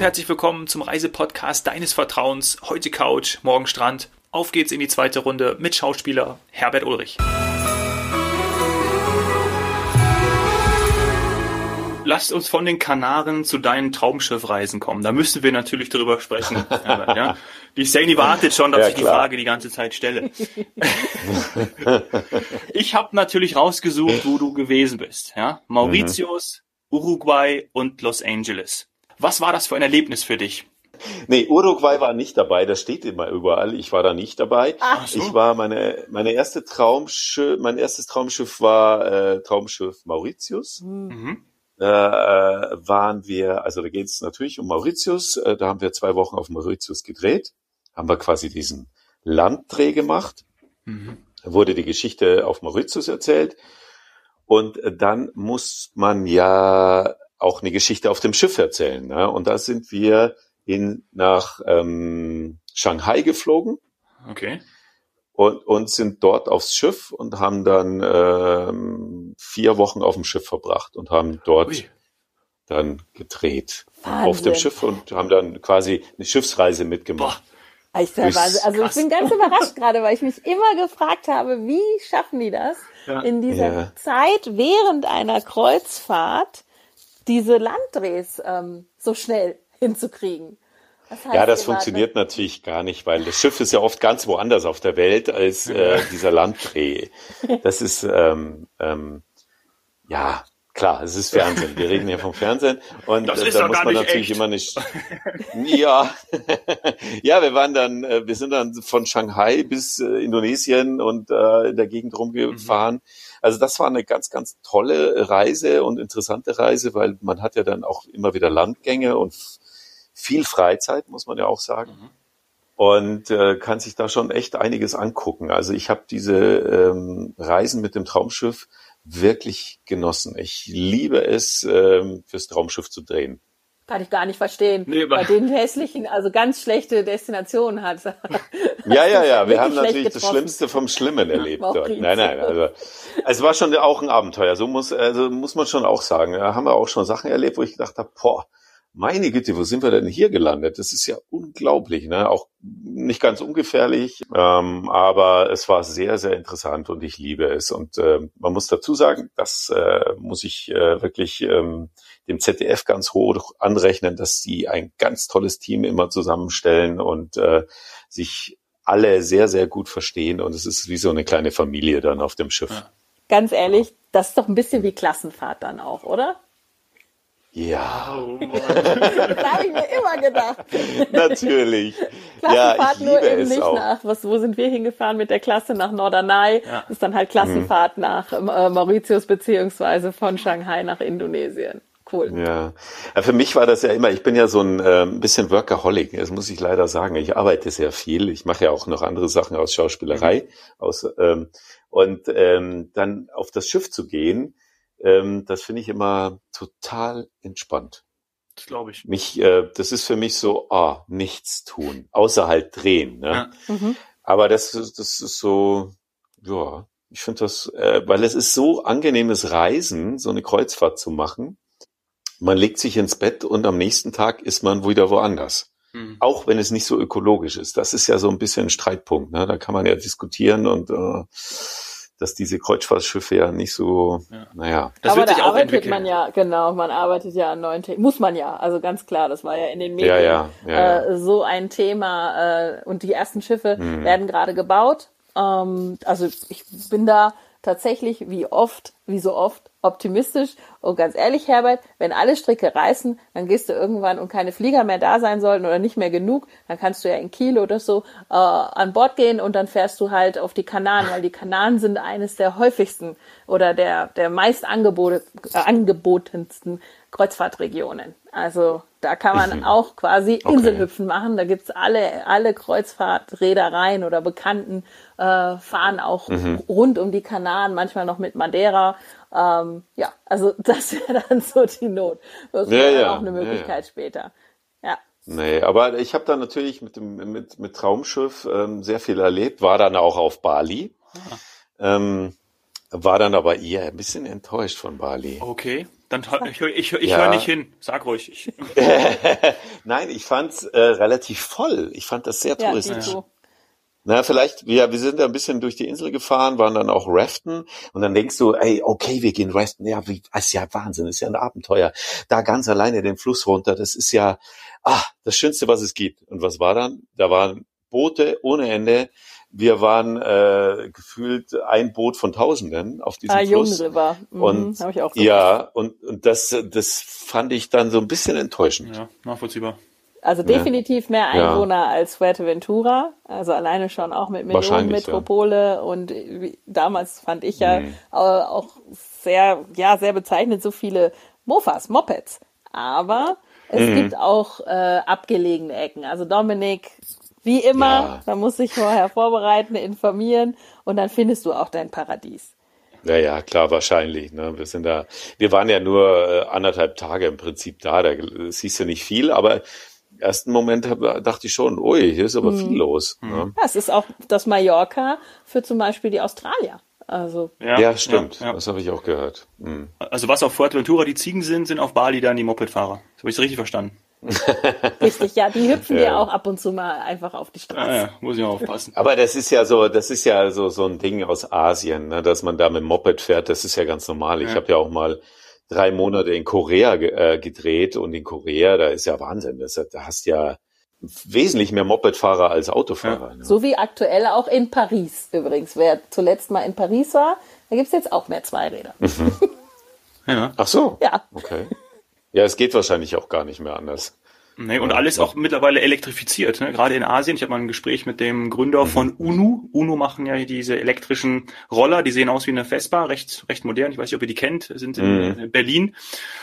Und herzlich willkommen zum Reisepodcast deines Vertrauens. Heute Couch, morgen Strand. Auf geht's in die zweite Runde mit Schauspieler Herbert Ulrich. Lasst uns von den Kanaren zu deinen Traumschiffreisen kommen. Da müssen wir natürlich darüber sprechen. Herbert, ja? Die Sani wartet schon, dass Ja, ich die. Frage die ganze Zeit stelle. ich habe natürlich rausgesucht, wo du gewesen bist. Ja? Mauritius, Uruguay und Los Angeles. Was war das für ein Erlebnis für dich? Nee, Uruguay war nicht dabei, das steht immer überall. Ich war da nicht dabei. Ach so. Ich war meine meine erste Traumschiff, mein erstes Traumschiff war äh, Traumschiff Mauritius. Mhm. Da äh, waren wir, also da geht es natürlich um Mauritius. Äh, da haben wir zwei Wochen auf Mauritius gedreht, haben wir quasi diesen Landdreh gemacht. Mhm. Da wurde die Geschichte auf Mauritius erzählt. Und äh, dann muss man ja auch eine Geschichte auf dem Schiff erzählen. Ne? Und da sind wir in, nach ähm, Shanghai geflogen Okay. und, und sind dort aufs Schiff und haben dann ähm, vier Wochen auf dem Schiff verbracht und haben dort Ui. dann gedreht Wahnsinn. auf dem Schiff und haben dann quasi eine Schiffsreise mitgemacht. Boah. Ich, also ich bin ganz überrascht gerade, weil ich mich immer gefragt habe, wie schaffen die das, Ja. in dieser Ja. Zeit während einer Kreuzfahrt diese Landdrehs ähm, so schnell hinzukriegen. Das heißt, Ja, das wart funktioniert natürlich gar nicht, weil das Schiff ist ja oft ganz woanders auf der Welt als äh, dieser Landdreh. Das ist ähm, ähm, ja klar, es ist Fernsehen. Wir reden ja vom Fernsehen und Das äh, ist da muss gar man nicht natürlich echt. immer nicht. Ja, ja, wir waren dann, äh, wir sind dann von Shanghai bis äh, Indonesien und äh, in der Gegend rumgefahren. Also das war eine ganz, ganz tolle Reise und interessante Reise, weil man hat ja dann auch immer wieder Landgänge und viel Freizeit, muss man ja auch sagen. Und äh, kann sich da schon echt einiges angucken. Also ich habe diese ähm, Reisen mit dem Traumschiff wirklich genossen. Ich liebe es, ähm, fürs Traumschiff zu drehen. Kann ich gar nicht verstehen. Nee, bei den hässlichen, also ganz schlechte Destinationen hat. Ja, ja, ja. Wir haben natürlich das getroffen. Schlimmste vom Schlimmen erlebt dort. Nein, nein. Also, es war schon auch ein Abenteuer. So muss, also muss man schon auch sagen. Da haben wir auch schon Sachen erlebt, wo ich gedacht habe, boah, meine Güte, wo sind wir denn hier gelandet? Das ist ja unglaublich, ne? Auch nicht ganz ungefährlich, ähm, aber es war sehr, sehr interessant und ich liebe es. Und ähm, man muss dazu sagen, das äh, muss ich äh, wirklich ähm, dem ZDF ganz hoch anrechnen, dass sie ein ganz tolles Team immer zusammenstellen und äh, sich alle sehr, sehr gut verstehen. Und es ist wie so eine kleine Familie dann auf dem Schiff. Ja. Ganz ehrlich, das ist doch ein bisschen wie Klassenfahrt dann auch, oder? Ja, Das habe ich mir immer gedacht. natürlich. ja, ich Klassenfahrt nur liebe eben es nicht auch. nach, was, wo sind wir hingefahren mit der Klasse nach Norderney? Ja. Ist dann halt Klassenfahrt nach äh, Mauritius beziehungsweise von Shanghai nach Indonesien. Cool. Ja. ja, für mich war das ja immer, ich bin ja so ein ähm, bisschen Workaholic, das muss ich leider sagen. Ich arbeite sehr viel, ich mache ja auch noch andere Sachen aus Schauspielerei. Aus, ähm, und ähm, dann auf das Schiff zu gehen, ähm, das finde ich immer total entspannt. Das glaube ich. Mich, äh, das ist für mich so, ah, nichts tun, außer halt drehen. Ne? Ja. Mhm. Aber das, ist- das ist so, ja, ich finde das, äh, weil es ist so angenehmes Reisen, so eine Kreuzfahrt zu machen. Man legt sich ins Bett und am nächsten Tag ist man wieder woanders. Mhm. Auch wenn es nicht so ökologisch ist. Das ist ja so ein bisschen ein Streitpunkt. Ne? Da kann man ja diskutieren und äh, dass diese Kreuzfahrtschiffe ja nicht so, Ja. naja. Das Aber wird da sich auch arbeitet entwickeln. man ja, genau, man arbeitet ja an neuen Themen. Muss man ja, also ganz klar, das war ja in den Medien Ja, ja, ja, ja. Äh, so ein Thema. Äh, und die ersten Schiffe Mhm. werden gerade gebaut. Ähm, also ich bin da tatsächlich wie oft, wie so oft optimistisch. Und ganz ehrlich, Herbert, wenn alle Stricke reißen, dann gehst du irgendwann und keine Flieger mehr da sein sollten oder nicht mehr genug, dann kannst du ja in Kiel oder so äh, an Bord gehen und dann fährst du halt auf die Kanaren, weil die Kanaren sind eines der häufigsten oder der, der meist angebote, äh, angebotensten Kreuzfahrtregionen. Also da kann man auch quasi Inselhüpfen machen. Da gibt's alle, alle Kreuzfahrtreedereien oder Bekannten äh, fahren auch rund um die Kanaren, manchmal noch mit Madeira. Ähm, ja, also das wäre dann so die Not. Das Ja, wäre dann ja, auch eine ja, Möglichkeit später. Ja. Nee, aber ich habe da natürlich mit dem mit, mit Traumschiff ähm, sehr viel erlebt, war dann auch auf Bali, ähm, war dann aber eher ein bisschen enttäuscht von Bali. Okay. Dann ich, ich, ich Ja. höre nicht hin. Sag ruhig. Ich, Nein, ich fand's äh, relativ voll. Ich fand das sehr Ja, touristisch. Dito. Na, vielleicht, ja, wir sind da ein bisschen durch die Insel gefahren, waren dann auch raften und dann denkst du, ey, okay, wir gehen raften. Ja, wie, ist ja Wahnsinn, ist ja ein Abenteuer. Da ganz alleine den Fluss runter, das ist ja, ah, das Schönste, was es gibt. Und was war dann? Da waren Boote ohne Ende. Wir waren äh, gefühlt ein Boot von Tausenden auf diesem Ah, Fluss. Jungriver. Mhm, Und habe ich auch ja, und, und das, das fand ich dann so ein bisschen enttäuschend. ja, nachvollziehbar. Also definitiv mehr Ja. Einwohner als Fuerteventura. Also alleine schon auch mit Millionenmetropole. Und wie- damals fand ich ja Mhm. auch sehr, ja, sehr bezeichnend so viele Mofas, Mopeds. Aber es Mhm. gibt auch äh, abgelegene Ecken. Also Dominik, wie immer, Ja. da muss ich vorher vorbereiten, informieren und dann findest du auch dein Paradies. Ja, ja, klar, wahrscheinlich. Ne? Wir sind da, wir waren ja nur äh, anderthalb Tage im Prinzip da. Da äh, siehst du nicht viel, aber ersten Moment hab, dachte ich schon, ui, hier ist aber viel los. Ne? Ja, es ist auch das Mallorca für zum Beispiel die Australier. Also Ja, stimmt. Ja, ja. Das habe ich auch gehört. Hm. Also was auf Fuerteventura die Ziegen sind, sind auf Bali dann die Mopedfahrer. Das habe ich richtig verstanden. richtig, ja, die hüpfen Ja. auch ab und zu mal einfach auf die Straße. Ah, ja, muss ich auch aufpassen. Aber das ist ja so, das ist ja so so ein Ding aus Asien, ne? dass man da mit dem Moped fährt. Das ist ja ganz normal. Ich Ja. habe ja auch mal drei Monate in Korea ge äh, gedreht und in Korea, da ist ja Wahnsinn. Das, da hast ja wesentlich mehr Mopedfahrer als Autofahrer. Ne? So wie aktuell auch in Paris übrigens. Wer zuletzt mal in Paris war, da gibt's jetzt auch mehr Zweiräder. Ja. Ach so. Ja. Okay. Ja, es geht wahrscheinlich auch gar nicht mehr anders. Nee, und alles auch mittlerweile elektrifiziert. Ne? Gerade in Asien. Ich habe mal ein Gespräch mit dem Gründer von UNU. UNU machen ja diese elektrischen Roller. Die sehen aus wie eine Vespa, recht, recht modern. Ich weiß nicht, ob ihr die kennt. Sind in Mhm. Berlin.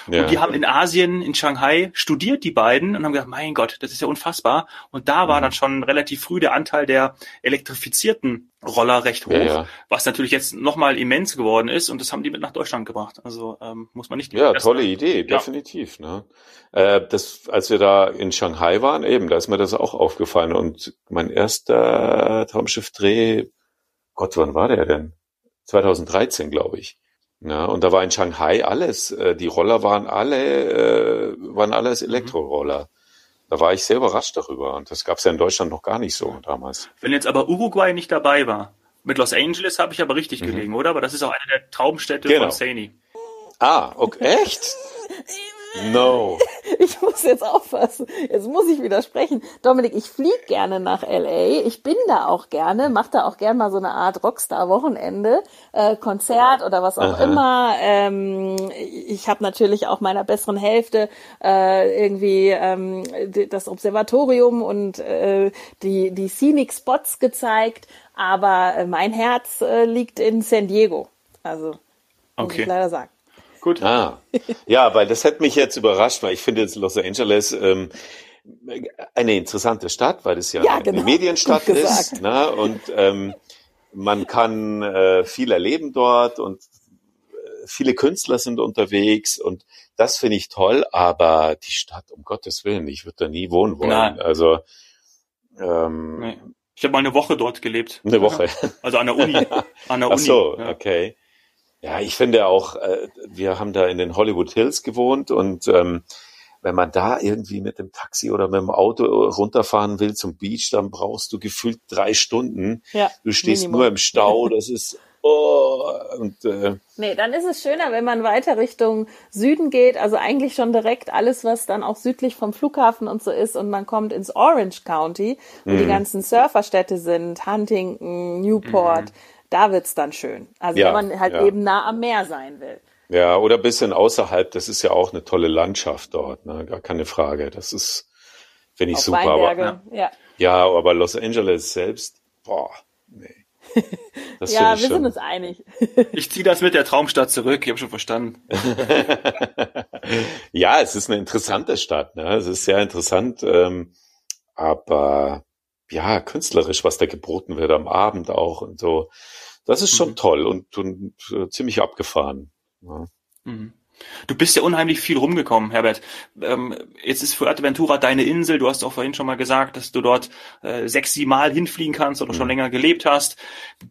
Ja. Und die haben in Asien, in Shanghai, studiert die beiden und haben gedacht, mein Gott, das ist ja unfassbar. Und da Mhm. war dann schon relativ früh der Anteil der elektrifizierten Roller recht hoch, Ja, ja. was natürlich jetzt nochmal immens geworden ist. Und das haben die mit nach Deutschland gebracht. Also ähm, muss man nicht. Ja, tolle Idee, definitiv. Ne? Äh, das, als wir da in Shanghai waren, eben, da ist mir das auch aufgefallen. Und mein erster Traumschiff-Dreh, Gott, wann war der denn? 2013, glaube ich. Ja, und da war in Shanghai alles. Äh, die Roller waren alle, äh, waren alles Elektroroller. Da war ich sehr überrascht darüber. Und das gab es ja in Deutschland noch gar nicht so damals. Wenn jetzt aber Uruguay nicht dabei war, mit Los Angeles habe ich aber richtig gelegen, oder? Aber das ist auch eine der Traumstädte Mhm. Genau. von Saney. Ah, okay, echt? No. Ich muss jetzt aufpassen. Jetzt muss ich widersprechen. Dominik, ich fliege gerne nach LA. Ich bin da auch gerne, mache da auch gerne mal so eine Art Rockstar-Wochenende, äh, Konzert oder was auch Aha. immer. Ähm, ich habe natürlich auch meiner besseren Hälfte äh, irgendwie ähm, das Observatorium und äh, die, die Scenic Spots gezeigt. Aber äh, mein Herz äh, liegt in San Diego. Also, muss Okay. ich leider sagen. Gut. Ah, ja, weil das hat mich jetzt überrascht, weil ich finde jetzt Los Angeles ähm, eine interessante Stadt, weil es ja, Ja, eine genau. Medienstadt Gut ist. Ne? Und ähm, man kann äh, viel erleben dort und äh, viele Künstler sind unterwegs und das finde ich toll, aber die Stadt, um Gottes Willen, ich würde da nie wohnen wollen. Nein. Also ähm, Nee. Ich habe mal eine Woche dort gelebt. eine Woche. Also an der Uni. An der Ach Uni. so, ja. okay. Ja, ich finde auch, äh, wir haben da in den Hollywood Hills gewohnt und ähm, wenn man da irgendwie mit dem Taxi oder mit dem Auto runterfahren will zum Beach, dann brauchst du gefühlt drei Stunden. Ja, Du stehst Minimum. nur im Stau, das ist oh, und äh, Nee, dann ist es schöner, wenn man weiter Richtung Süden geht, also eigentlich schon direkt alles, was dann auch südlich vom Flughafen und so ist und man kommt ins Orange County, wo Mhm. die ganzen Surferstädte sind, Huntington, Newport, da wird's dann schön. Also. Ja, wenn man halt ja. eben nah am Meer sein will. ja, oder ein bisschen außerhalb, das ist ja auch eine tolle Landschaft dort, ne? gar keine Frage. Das ist, finde ich Auf super. Weinberge, Aber, ja. ja, aber Los Angeles selbst, boah, nee. Das Ja, finde ich wir schon. sind uns einig. Ich ziehe das mit der Traumstadt zurück. Ich habe schon verstanden. Ja, es ist eine interessante Stadt, ne? Es ist sehr interessant, ähm, aber ja, künstlerisch, was da geboten wird am Abend auch und so. Das ist schon Mhm. toll und, und äh, ziemlich abgefahren. Ja. Mhm. Du bist ja unheimlich viel rumgekommen, Herbert. Ähm, jetzt ist Fuerteventura deine Insel. Du hast auch vorhin schon mal gesagt, dass du dort äh, sechs, sieben Mal hinfliegen kannst oder schon Mhm. länger gelebt hast.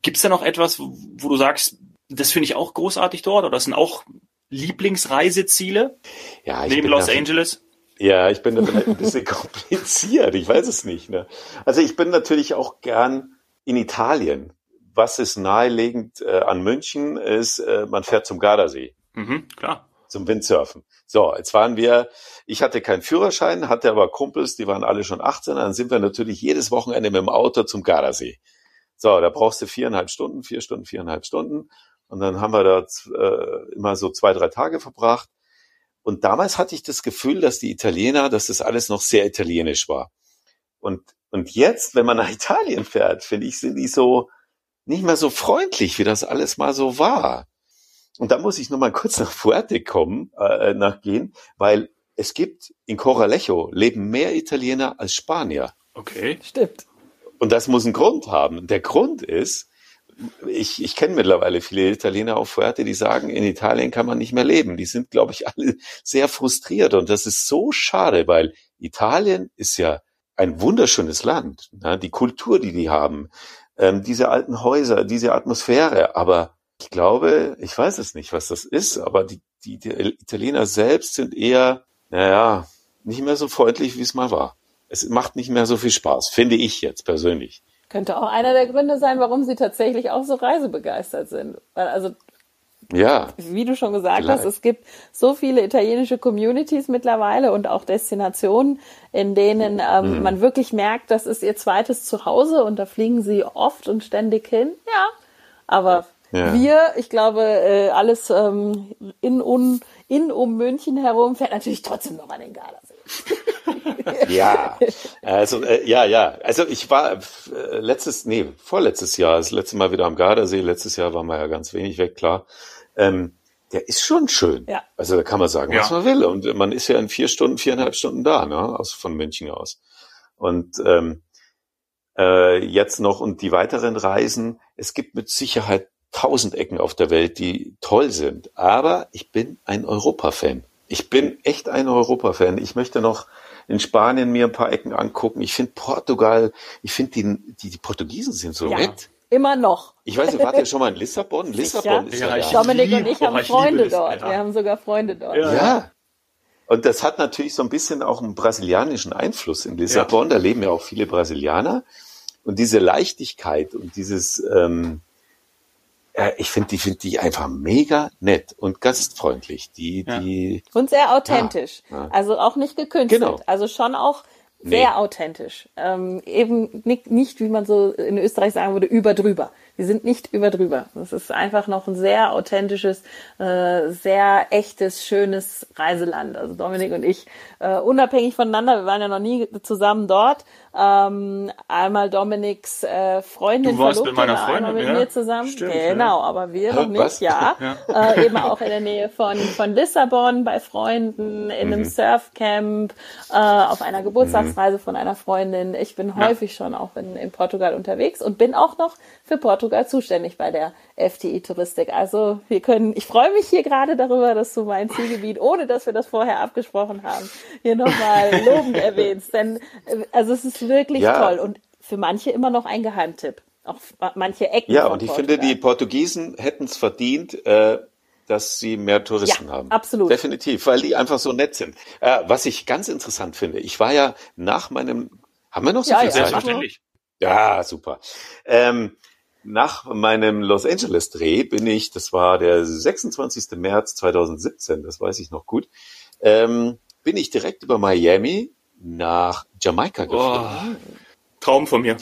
Gibt's da noch etwas, wo, wo du sagst, das finde ich auch großartig dort oder das sind auch Lieblingsreiseziele Ja, ich neben Los da- Angeles? Ja, ich bin da vielleicht ein bisschen kompliziert. Ich weiß es nicht. Ne? Also ich bin natürlich auch gern in Italien. Was ist naheliegend äh, an München ist, äh, man fährt zum Gardasee, Mhm, klar. zum Windsurfen. So, jetzt waren wir, ich hatte keinen Führerschein, hatte aber Kumpels, die waren alle schon 18, dann sind wir natürlich jedes Wochenende mit dem Auto zum Gardasee. So, da brauchst du viereinhalb Stunden, vier Stunden, viereinhalb Stunden. Und dann haben wir da äh, immer so zwei, drei Tage verbracht. Und damals hatte ich das Gefühl, dass die Italiener, dass das alles noch sehr italienisch war. Und, und jetzt, wenn man nach Italien fährt, finde ich, sind die so nicht mehr so freundlich, wie das alles mal so war. Und da muss ich noch mal kurz nach Fuerte kommen, äh, nachgehen, weil es gibt in Coralejo leben mehr Italiener als Spanier. Okay. Stimmt. Und das muss einen Grund haben. Der Grund ist, ich, ich kenne mittlerweile viele Italiener auf Fuerte, die sagen, in Italien kann man nicht mehr leben. Die sind, glaube ich, alle sehr frustriert. Und das ist so schade, weil Italien ist ja ein wunderschönes Land. Ne? Die Kultur, die die haben, ähm, diese alten Häuser, diese Atmosphäre. Aber ich glaube, ich weiß es nicht, was das ist, aber die, die, die Italiener selbst sind eher, naja, nicht mehr so freundlich, wie es mal war. Es macht nicht mehr so viel Spaß, finde ich jetzt persönlich. Könnte auch einer der Gründe sein, warum sie tatsächlich auch so reisebegeistert sind. Weil also Ja, wie du schon gesagt Vielleicht. hast, es gibt so viele italienische Communities mittlerweile und auch Destinationen, in denen ähm, Mhm. man wirklich merkt, das ist ihr zweites Zuhause und da fliegen sie oft und ständig hin. Ja, aber Ja. wir, ich glaube, äh, alles ähm, in, un, in um München herum fährt natürlich trotzdem noch an den Gardasee. Ja, also äh, ja, ja. Also ich war äh, letztes, nee, vorletztes Jahr, das letzte Mal wieder am Gardasee. Letztes Jahr waren wir ja ganz wenig weg, klar. Ähm, der ist schon schön. Ja. Also da kann man sagen, Ja. was man will. Und man ist ja in vier Stunden, viereinhalb Stunden da, ne, aus von München aus. Und ähm, äh, jetzt noch und die weiteren Reisen. Es gibt mit Sicherheit tausend Ecken auf der Welt, die toll sind. Aber ich bin ein Europa-Fan. Ich bin echt ein Europa-Fan. Ich möchte noch in Spanien mir ein paar Ecken angucken. Ich finde Portugal, ich finde die, die, die Portugiesen sind so Ja. nett. Immer noch. Ich weiß nicht, wart ihr schon mal in Lissabon? Lissabon ist ja, Ja, ich- da. Dominik und liebe- ich haben oh, ich Freunde das, dort. Alter. Wir haben sogar Freunde dort. Ja. Ja. Und das hat natürlich so ein bisschen auch einen brasilianischen Einfluss in Lissabon. Da leben ja auch viele Brasilianer. Und diese Leichtigkeit und dieses, ähm, äh, ich finde die, finde die einfach mega nett und gastfreundlich. Die, Ja. die, Und sehr authentisch. Ja, ja. Also auch nicht gekünstelt. Genau. Also schon auch sehr Nee. authentisch. Ähm, eben nicht, nicht, wie man so in Österreich sagen würde, über drüber. Die sind nicht über drüber. Das ist einfach noch ein sehr authentisches, äh, sehr echtes, schönes Reiseland. Also Dominik und ich, äh, unabhängig voneinander, wir waren ja noch nie zusammen dort. Ähm, einmal Dominiks äh, Freundin Du warst mit meiner Freundin, mit ja. mir zusammen. Stimmt, genau, aber wir noch nicht, was? ja. Äh, eben auch in der Nähe von, von Lissabon bei Freunden, in Mhm. einem Surfcamp, äh, auf einer Geburtstagsreise von einer Freundin. Ich bin häufig schon auch in, in Portugal unterwegs und bin auch noch für Portugal zuständig bei der FTI Touristik. Also wir können, ich freue mich hier gerade darüber, dass du mein Zielgebiet, ohne dass wir das vorher abgesprochen haben, hier nochmal lobend erwähnst. Denn äh, also es ist wirklich Ja. toll und für manche immer noch ein Geheimtipp. Auch manche Ecken. ja, von und ich Portugal. finde, die Portugiesen hätten es verdient, äh, dass sie mehr Touristen Ja, haben. absolut. Definitiv, weil die einfach so nett sind. Äh, was ich ganz interessant finde, ich war ja nach meinem, haben wir noch so Ja, viel ja. Zeit? Selbstverständlich. Ja, super. Ähm, nach meinem Los Angeles Dreh bin ich, das war der 26. März 2017, das weiß ich noch gut, ähm, bin ich direkt über Miami nach Jamaika Oh, geflogen. Traum von mir.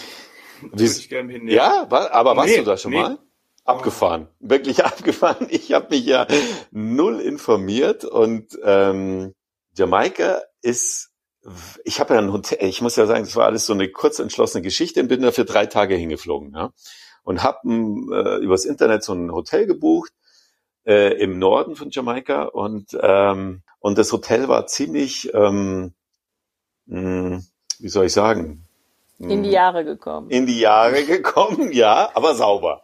Wie- Würde ich gerne hin. ja, war, aber warst Nee, du da schon nee. mal? Abgefahren, wirklich abgefahren. Ich habe mich ja null informiert und ähm, Jamaika ist, ich habe ja ein Hotel, ich muss ja sagen, das war alles so eine kurz entschlossene Geschichte und bin da für drei Tage hingeflogen. Ja? Und habe äh, übers Internet so ein Hotel gebucht äh, im Norden von Jamaika und ähm, und das Hotel war ziemlich, ähm, mh, wie soll ich sagen, in die Jahre gekommen. in die Jahre gekommen, ja, aber sauber.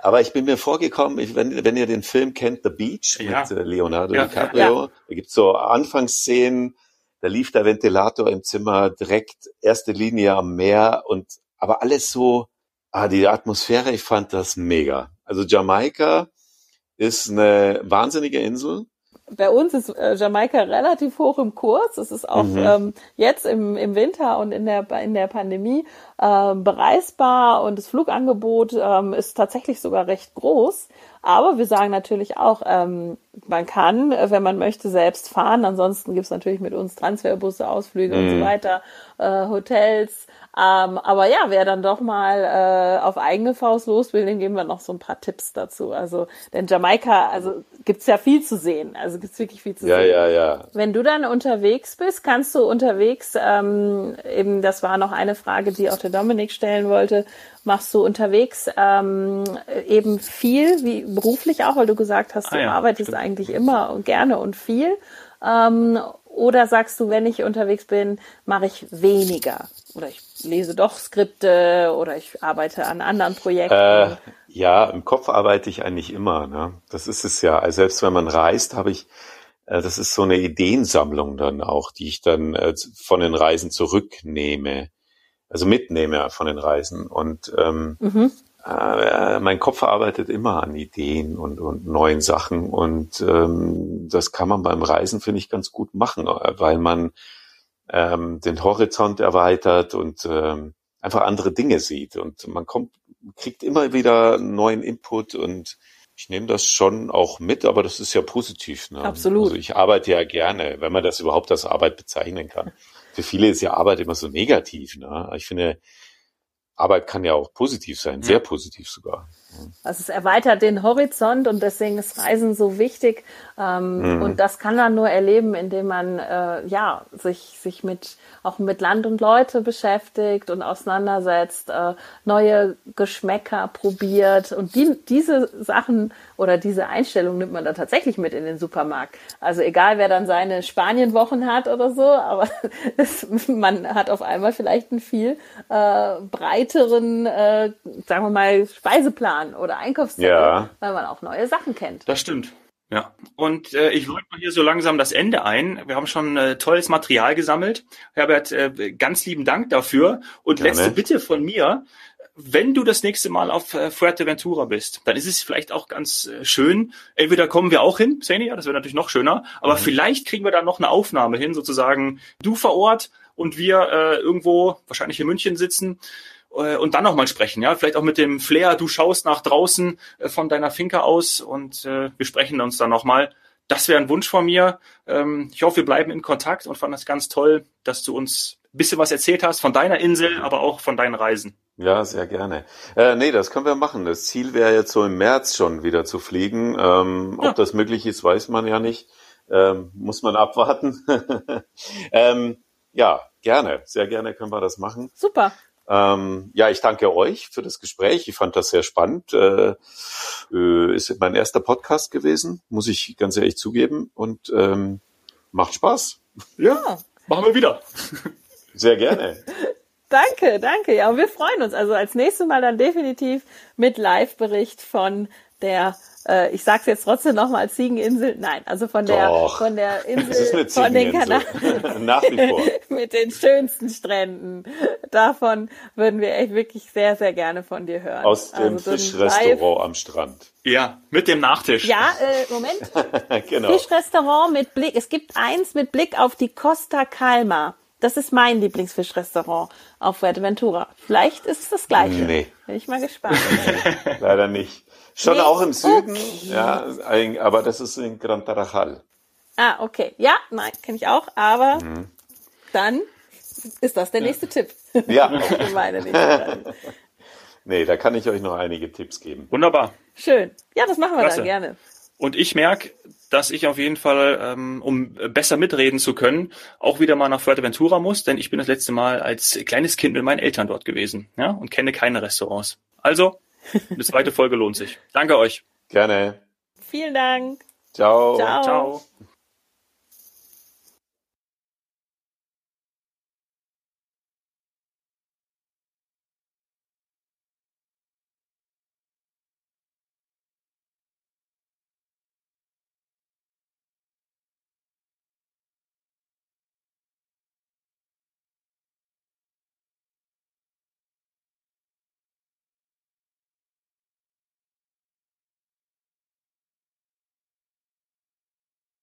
Aber ich bin mir vorgekommen, ich, wenn, wenn ihr den Film kennt, The Beach Ja. mit äh, Leonardo Ja, DiCaprio, da gibt's so Anfangsszenen, da lief der Ventilator im Zimmer direkt erste Linie am Meer und aber alles so, ah, die Atmosphäre, ich fand das mega. Also Jamaika ist eine wahnsinnige Insel bei uns ist äh, Jamaika relativ hoch im Kurs. Es ist auch mhm. ähm, jetzt im, im Winter und in der, in der Pandemie äh, bereisbar und das Flugangebot ähm, ist tatsächlich sogar recht groß. Aber wir sagen natürlich auch, ähm, man kann, wenn man möchte, selbst fahren. Ansonsten gibt's natürlich mit uns Transferbusse, Ausflüge mhm. und so mhm. weiter, äh, Hotels. Ähm, aber ja, wer dann doch mal äh, auf eigene Faust los will, den geben wir noch so ein paar Tipps dazu. Also, denn Jamaika, also gibt's ja viel zu sehen. Also gibt's wirklich viel zu ja, sehen. Ja, ja, ja. Wenn du dann unterwegs bist, kannst du unterwegs, ähm, eben, das war noch eine Frage, die auch der Dominik stellen wollte, machst du unterwegs ähm, eben viel, wie beruflich auch, weil du gesagt hast, du ah, ja, arbeitest stimmt. eigentlich immer und gerne und viel. Ähm, oder sagst du, wenn ich unterwegs bin, mache ich weniger? Oder ich lese doch Skripte oder ich arbeite an anderen Projekten? Äh, ja, im Kopf arbeite ich eigentlich immer. Ne? Das ist es ja. Also selbst wenn man reist, habe ich, äh, das ist so eine Ideensammlung dann auch, die ich dann äh, von den Reisen zurücknehme, also mitnehme von den Reisen. Und ähm, mhm. Äh, mein Kopf arbeitet immer an Ideen und, und neuen Sachen und ähm, das kann man beim Reisen, finde ich, ganz gut machen, weil man ähm, den Horizont erweitert und ähm, einfach andere Dinge sieht und man kommt, kriegt immer wieder neuen Input und ich nehme das schon auch mit, aber das ist ja positiv. Ne? Absolut. Also ich arbeite ja gerne, wenn man das überhaupt als Arbeit bezeichnen kann. Für viele ist ja Arbeit immer so negativ. Ne? Ich finde, Arbeit kann ja auch positiv sein, sehr positiv sogar. Also es erweitert den Horizont und deswegen ist Reisen so wichtig. Ähm, mhm. Und das kann man nur erleben, indem man äh, ja sich sich mit auch mit Land und Leute beschäftigt und auseinandersetzt, äh, neue Geschmäcker probiert und die, diese Sachen oder diese Einstellung nimmt man dann tatsächlich mit in den Supermarkt. Also egal, wer dann seine Spanienwochen hat oder so, aber es, man hat auf einmal vielleicht einen viel äh, breiteren, äh, sagen wir mal, Speiseplan oder Einkaufszettel, ja. weil man auch neue Sachen kennt. Das stimmt. Ja, und äh, ich mal hier so langsam das Ende ein. Wir haben schon äh, tolles Material gesammelt. Herbert, äh, ganz lieben Dank dafür. Und Gerne. letzte Bitte von mir, wenn du das nächste Mal auf äh, Fuerteventura bist, dann ist es vielleicht auch ganz äh, schön. Entweder kommen wir auch hin, Xenia, das wäre natürlich noch schöner, aber mhm. vielleicht kriegen wir da noch eine Aufnahme hin, sozusagen du vor Ort und wir äh, irgendwo, wahrscheinlich in München sitzen äh, und dann nochmal sprechen, ja, vielleicht auch mit dem Flair, du schaust nach draußen äh, von deiner Finca aus und äh, wir sprechen uns dann nochmal. Das wäre ein Wunsch von mir. Ähm, ich hoffe, wir bleiben in Kontakt und fand das ganz toll, dass du uns ein bisschen was erzählt hast von deiner Insel, aber auch von deinen Reisen. Ja, sehr gerne. Äh, nee, das können wir machen. Das Ziel wäre jetzt so im März schon wieder zu fliegen. Ähm, ja. Ob das möglich ist, weiß man ja nicht. Ähm, muss man abwarten. ähm, ja, gerne. Sehr gerne können wir das machen. Super. Ähm, ja, ich danke euch für das Gespräch. Ich fand das sehr spannend. Äh, äh, ist mein erster Podcast gewesen, muss ich ganz ehrlich zugeben. Und ähm, macht Spaß. Ja, machen wir wieder. Sehr gerne. danke, danke. Ja, und wir freuen uns. Also als nächstes Mal dann definitiv mit Live-Bericht von der äh, ich sag's jetzt trotzdem nochmal als Ziegeninsel. Nein, also von der Doch. von der Insel von den Kanaren nach wie vor mit den schönsten Stränden. Davon würden wir echt wirklich sehr sehr gerne von dir hören. Aus dem also Fischrestaurant am Strand. Ja, mit dem Nachtisch. Ja, äh, Moment. genau. Fischrestaurant mit Blick. Es gibt eins mit Blick auf die Costa Calma. Das ist mein Lieblingsfischrestaurant auf Fuerteventura. Vielleicht ist es das gleiche. Nee. Bin ich mal gespannt. Leider nicht. Schon nee. auch im Süden, okay. ja, aber das ist in Gran Tarajal. Ah, okay. Ja, nein, kenne ich auch, aber mhm. dann ist das der nächste Tipp. Ja. meine nächste nee, da kann ich euch noch einige Tipps geben. Wunderbar. Schön. Ja, das machen wir Klasse. dann gerne. Und ich merke, dass ich auf jeden Fall, ähm, um besser mitreden zu können, auch wieder mal nach Fuerteventura muss, denn ich bin das letzte Mal als kleines Kind mit meinen Eltern dort gewesen, ja, und kenne keine Restaurants. Also, eine zweite Folge lohnt sich. Danke euch. Gerne. Vielen Dank. Ciao. Ciao. Ciao.